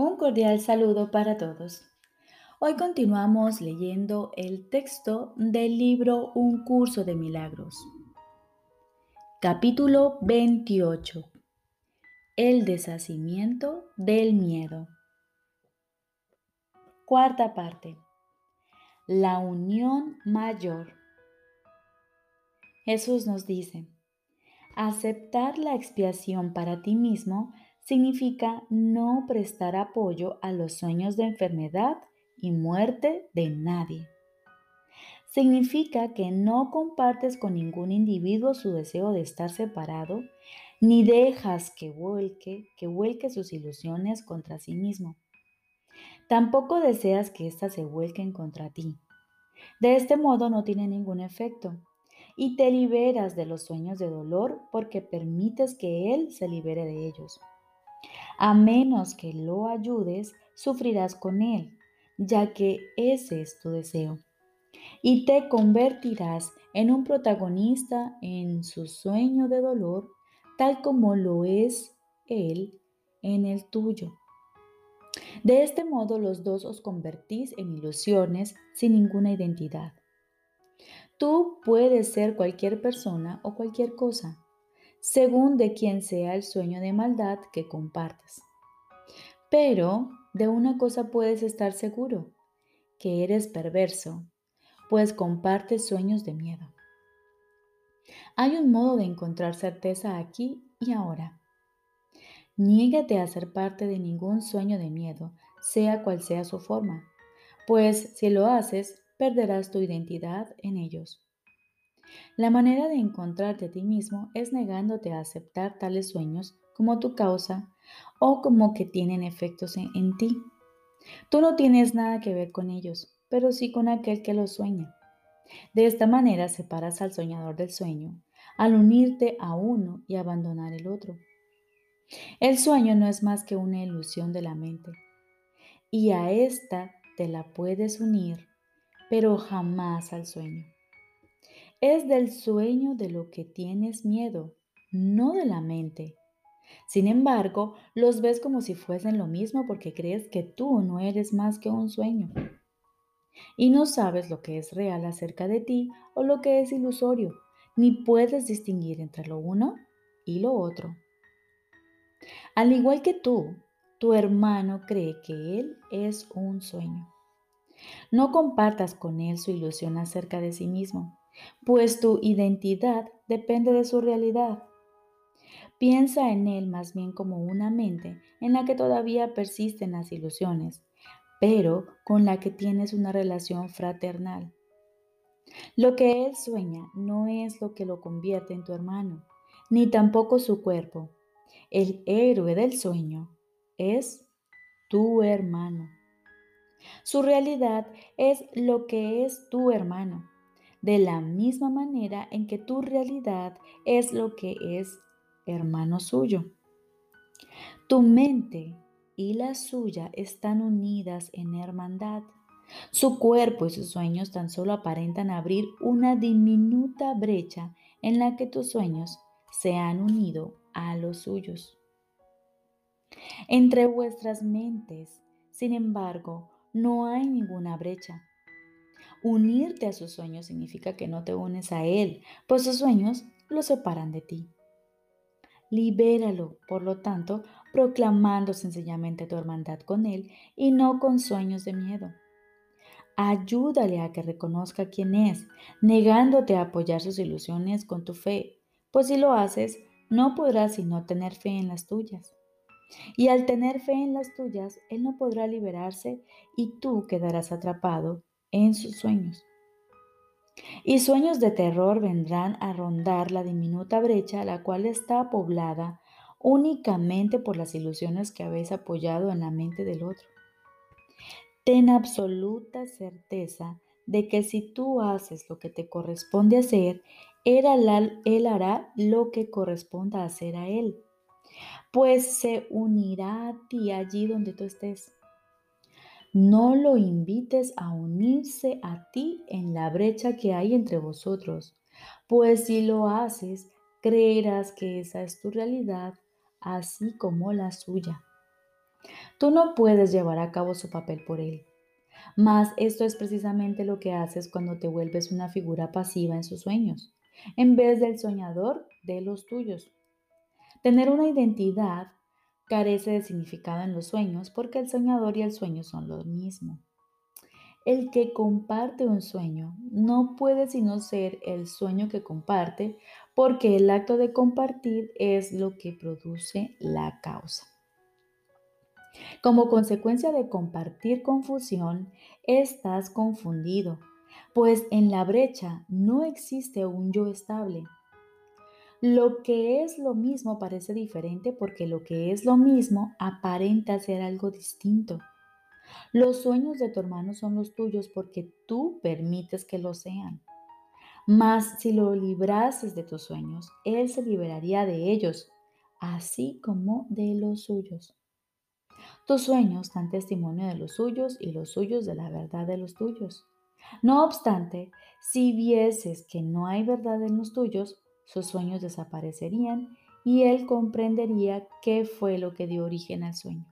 Un cordial saludo para todos. Hoy continuamos leyendo el texto del libro Un curso de milagros. Capítulo 28. El deshacimiento del miedo. Cuarta parte. La unión mayor. Jesús nos dice, aceptar la expiación para ti mismo significa no prestar apoyo a los sueños de enfermedad y muerte de nadie. Significa que no compartes con ningún individuo su deseo de estar separado, ni dejas que vuelque, que vuelque sus ilusiones contra sí mismo. Tampoco deseas que éstas se vuelquen contra ti. De este modo no tiene ningún efecto y te liberas de los sueños de dolor porque permites que Él se libere de ellos. A menos que lo ayudes, sufrirás con él, ya que ese es tu deseo. Y te convertirás en un protagonista en su sueño de dolor, tal como lo es él en el tuyo. De este modo los dos os convertís en ilusiones sin ninguna identidad. Tú puedes ser cualquier persona o cualquier cosa, según de quien sea el sueño de maldad que compartas. Pero de una cosa puedes estar seguro, que eres perverso, pues compartes sueños de miedo. Hay un modo de encontrar certeza aquí y ahora. Niégate a ser parte de ningún sueño de miedo, sea cual sea su forma, pues si lo haces, perderás tu identidad en ellos. La manera de encontrarte a ti mismo es negándote a aceptar tales sueños como tu causa o como que tienen efectos en, ti. Tú no tienes nada que ver con ellos, pero sí con aquel que los sueña. De esta manera separas al soñador del sueño, al unirte a uno y abandonar el otro. El sueño no es más que una ilusión de la mente, y a esta te la puedes unir, pero jamás al sueño. Es del sueño de lo que tienes miedo, no de la mente. Sin embargo, los ves como si fuesen lo mismo porque crees que tú no eres más que un sueño. Y no sabes lo que es real acerca de ti o lo que es ilusorio, ni puedes distinguir entre lo uno y lo otro. Al igual que tú, tu hermano cree que él es un sueño. No compartas con él su ilusión acerca de sí mismo pues tu identidad depende de su realidad. Piensa en él más bien como una mente en la que todavía persisten las ilusiones, pero con la que tienes una relación fraternal. Lo que él sueña no es lo que lo convierte en tu hermano, ni tampoco su cuerpo. El héroe del sueño es tu hermano. Su realidad es lo que es tu hermano de la misma manera en que tu realidad es lo que es hermano suyo. Tu mente y la suya están unidas en hermandad. Su cuerpo y sus sueños tan solo aparentan abrir una diminuta brecha en la que tus sueños se han unido a los suyos. Entre vuestras mentes, sin embargo, no hay ninguna brecha. Unirte a sus sueños significa que no te unes a Él, pues sus sueños lo separan de ti. Libéralo, por lo tanto, proclamando sencillamente tu hermandad con Él y no con sueños de miedo. Ayúdale a que reconozca quién es, negándote a apoyar sus ilusiones con tu fe, pues si lo haces, no podrás sino tener fe en las tuyas. Y al tener fe en las tuyas, Él no podrá liberarse y tú quedarás atrapado en sus sueños. Y sueños de terror vendrán a rondar la diminuta brecha la cual está poblada únicamente por las ilusiones que habéis apoyado en la mente del otro. Ten absoluta certeza de que si tú haces lo que te corresponde hacer, él hará lo que corresponda hacer a él, pues se unirá a ti allí donde tú estés. No lo invites a unirse a ti en la brecha que hay entre vosotros, pues si lo haces, creerás que esa es tu realidad, así como la suya. Tú no puedes llevar a cabo su papel por él. Mas esto es precisamente lo que haces cuando te vuelves una figura pasiva en sus sueños, en vez del soñador de los tuyos. Tener una identidad carece de significado en los sueños porque el soñador y el sueño son lo mismo. El que comparte un sueño no puede sino ser el sueño que comparte porque el acto de compartir es lo que produce la causa. Como consecuencia de compartir confusión, estás confundido, pues en la brecha no existe un yo estable. Lo que es lo mismo parece diferente porque lo que es lo mismo aparenta ser algo distinto. Los sueños de tu hermano son los tuyos porque tú permites que lo sean. Mas si lo librases de tus sueños, Él se liberaría de ellos, así como de los suyos. Tus sueños dan testimonio de los suyos y los suyos de la verdad de los tuyos. No obstante, si vieses que no hay verdad en los tuyos, sus sueños desaparecerían y él comprendería qué fue lo que dio origen al sueño.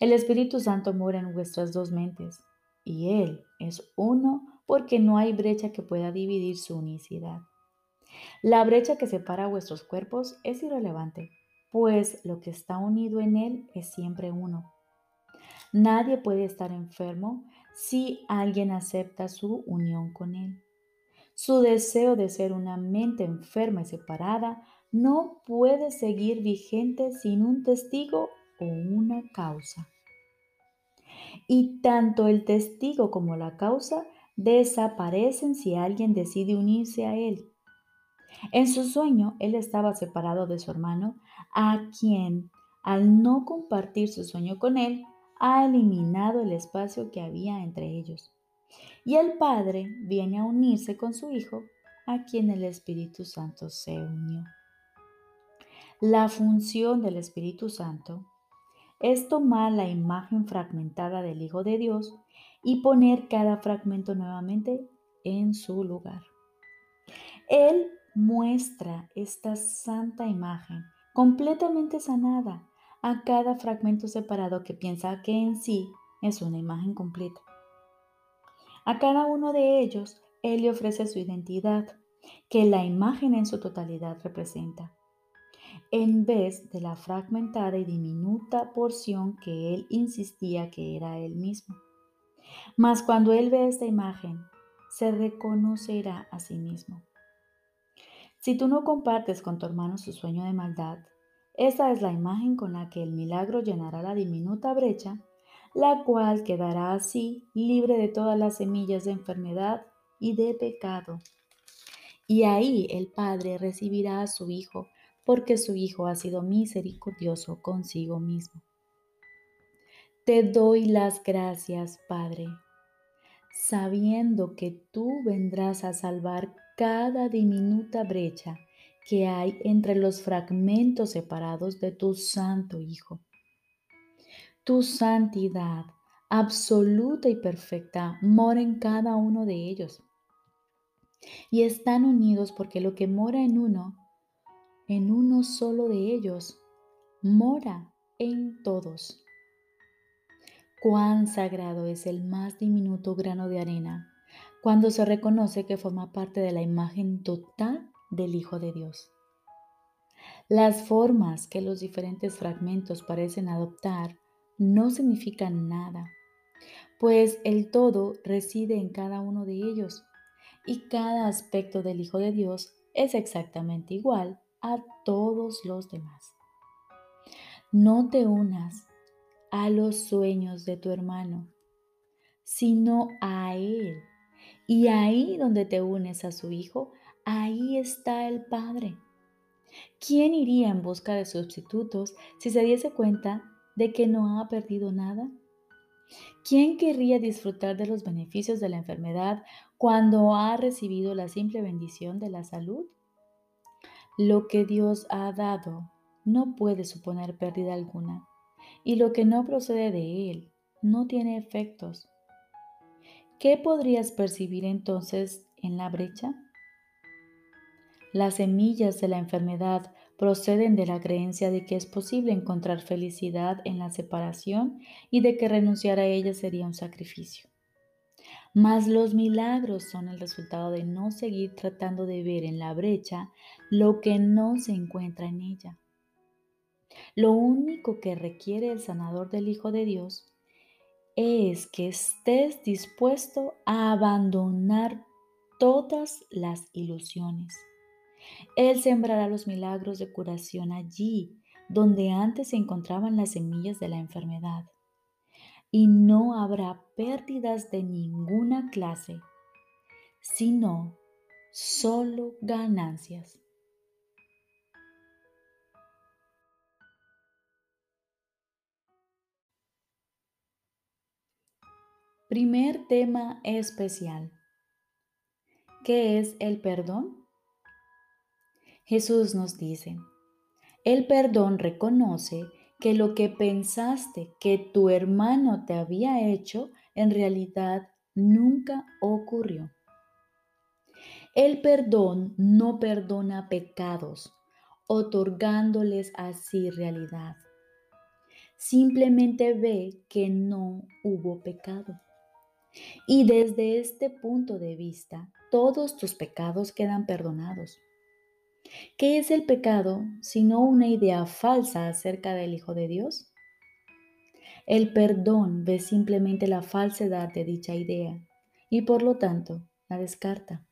El Espíritu Santo mora en vuestras dos mentes y Él es uno porque no hay brecha que pueda dividir su unicidad. La brecha que separa vuestros cuerpos es irrelevante, pues lo que está unido en Él es siempre uno. Nadie puede estar enfermo si alguien acepta su unión con Él. Su deseo de ser una mente enferma y separada no puede seguir vigente sin un testigo o una causa. Y tanto el testigo como la causa desaparecen si alguien decide unirse a él. En su sueño, él estaba separado de su hermano, a quien, al no compartir su sueño con él, ha eliminado el espacio que había entre ellos. Y el Padre viene a unirse con su Hijo, a quien el Espíritu Santo se unió. La función del Espíritu Santo es tomar la imagen fragmentada del Hijo de Dios y poner cada fragmento nuevamente en su lugar. Él muestra esta santa imagen completamente sanada a cada fragmento separado que piensa que en sí es una imagen completa. A cada uno de ellos, Él le ofrece su identidad, que la imagen en su totalidad representa en vez de la fragmentada y diminuta porción que él insistía que era él mismo. Mas cuando él ve esta imagen, se reconocerá a sí mismo. Si tú no compartes con tu hermano su sueño de maldad, esa es la imagen con la que el milagro llenará la diminuta brecha, la cual quedará así libre de todas las semillas de enfermedad y de pecado. Y ahí el Padre recibirá a su Hijo porque su Hijo ha sido misericordioso consigo mismo. Te doy las gracias, Padre, sabiendo que tú vendrás a salvar cada diminuta brecha que hay entre los fragmentos separados de tu Santo Hijo. Tu santidad absoluta y perfecta mora en cada uno de ellos. Y están unidos porque lo que mora en uno en uno solo de ellos, mora en todos. Cuán sagrado es el más diminuto grano de arena cuando se reconoce que forma parte de la imagen total del Hijo de Dios. Las formas que los diferentes fragmentos parecen adoptar no significan nada, pues el todo reside en cada uno de ellos y cada aspecto del Hijo de Dios es exactamente igual a todos los demás. No te unas a los sueños de tu hermano, sino a Él. Y ahí donde te unes a su Hijo, ahí está el Padre. ¿Quién iría en busca de sustitutos si se diese cuenta de que no ha perdido nada? ¿Quién querría disfrutar de los beneficios de la enfermedad cuando ha recibido la simple bendición de la salud? Lo que Dios ha dado no puede suponer pérdida alguna, y lo que no procede de Él no tiene efectos. ¿Qué podrías percibir entonces en la brecha? Las semillas de la enfermedad proceden de la creencia de que es posible encontrar felicidad en la separación y de que renunciar a ella sería un sacrificio. Mas los milagros son el resultado de no seguir tratando de ver en la brecha lo que no se encuentra en ella. Lo único que requiere el sanador del Hijo de Dios es que estés dispuesto a abandonar todas las ilusiones. Él sembrará los milagros de curación allí donde antes se encontraban las semillas de la enfermedad. Y no habrá pérdidas de ninguna clase, sino solo ganancias. Primer tema especial. ¿Qué es el perdón? Jesús nos dice, el perdón reconoce que lo que pensaste que tu hermano te había hecho en realidad nunca ocurrió. El perdón no perdona pecados, otorgándoles así realidad. Simplemente ve que no hubo pecado. Y desde este punto de vista, todos tus pecados quedan perdonados. ¿Qué es el pecado sino una idea falsa acerca del Hijo de Dios? El perdón ve simplemente la falsedad de dicha idea y por lo tanto la descarta.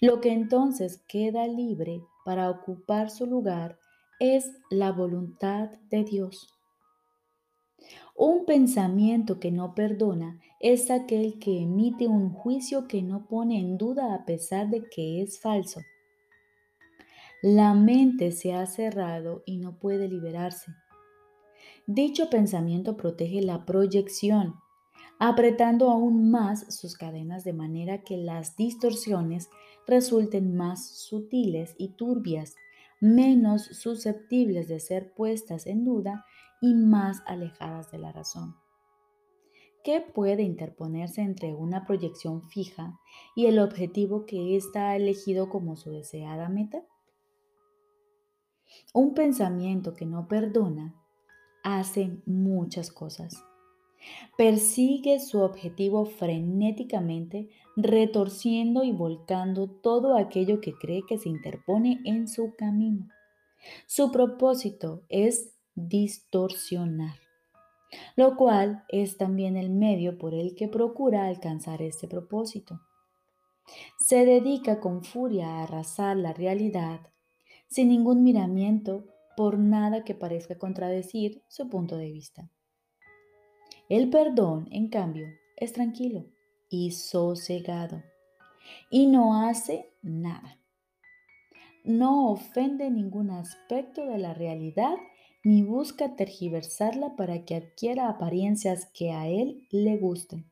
Lo que entonces queda libre para ocupar su lugar es la voluntad de Dios. Un pensamiento que no perdona es aquel que emite un juicio que no pone en duda a pesar de que es falso. La mente se ha cerrado y no puede liberarse. Dicho pensamiento protege la proyección, apretando aún más sus cadenas de manera que las distorsiones resulten más sutiles y turbias, menos susceptibles de ser puestas en duda y más alejadas de la razón. ¿Qué puede interponerse entre una proyección fija y el objetivo que ésta ha elegido como su deseada meta? Un pensamiento que no perdona hace muchas cosas. Persigue su objetivo frenéticamente, retorciendo y volcando todo aquello que cree que se interpone en su camino. Su propósito es distorsionar, lo cual es también el medio por el que procura alcanzar este propósito. Se dedica con furia a arrasar la realidad sin ningún miramiento por nada que parezca contradecir su punto de vista. El perdón, en cambio, es tranquilo y sosegado y no hace nada. No ofende ningún aspecto de la realidad ni busca tergiversarla para que adquiera apariencias que a él le gusten.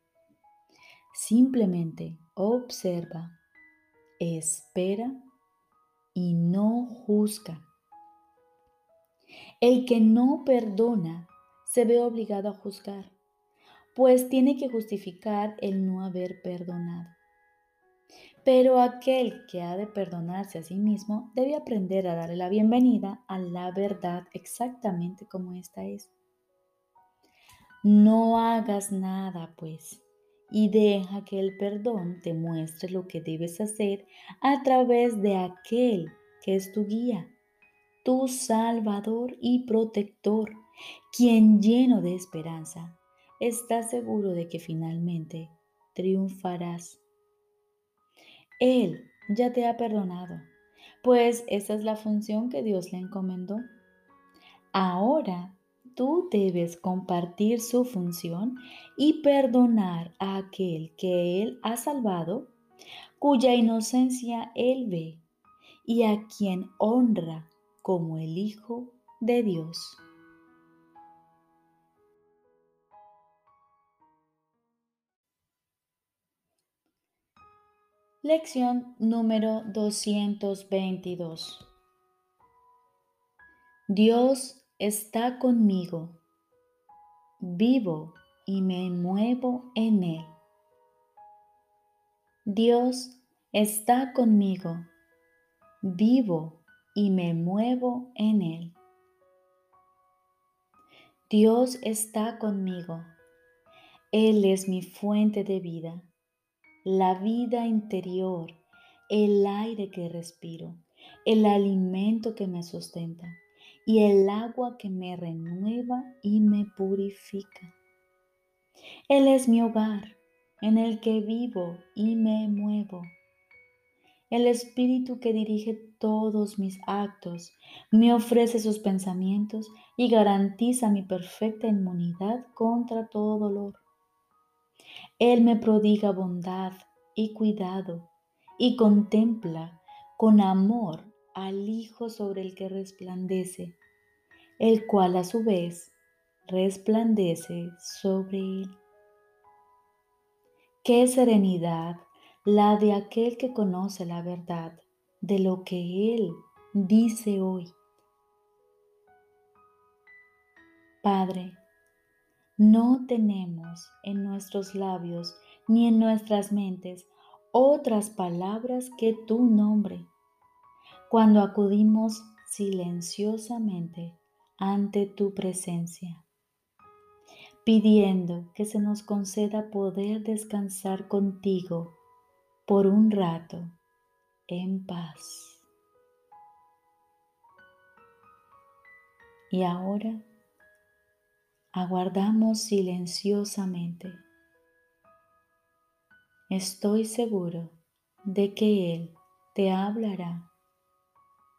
Simplemente observa, espera y no juzga. El que no perdona se ve obligado a juzgar, pues tiene que justificar el no haber perdonado. Pero aquel que ha de perdonarse a sí mismo debe aprender a darle la bienvenida a la verdad exactamente como ésta es. No hagas nada, pues, y deja que el perdón te muestre lo que debes hacer a través de aquel que es tu guía, tu salvador y protector, quien lleno de esperanza está seguro de que finalmente triunfarás él ya te ha perdonado, pues esa es la función que Dios le encomendó. Ahora tú debes compartir su función y perdonar a aquel que Él ha salvado, cuya inocencia Él ve y a quien honra como el Hijo de Dios. Lección número 222. Dios está conmigo. Vivo y me muevo en Él. Dios está conmigo. Vivo y me muevo en Él. Dios está conmigo. Él es mi fuente de vida, la vida interior, el aire que respiro, el alimento que me sustenta y el agua que me renueva y me purifica. Él es mi hogar en el que vivo y me muevo. El Espíritu que dirige todos mis actos me ofrece sus pensamientos y garantiza mi perfecta inmunidad contra todo dolor. Él me prodiga bondad y cuidado y contempla con amor al Hijo sobre el que resplandece, el cual a su vez resplandece sobre él. Qué serenidad la de aquel que conoce la verdad de lo que Él dice hoy. Padre, no tenemos en nuestros labios ni en nuestras mentes otras palabras que tu nombre. Cuando acudimos silenciosamente ante tu presencia, pidiendo que se nos conceda poder descansar contigo por un rato en paz. Y ahora aguardamos silenciosamente. Estoy seguro de que Él te hablará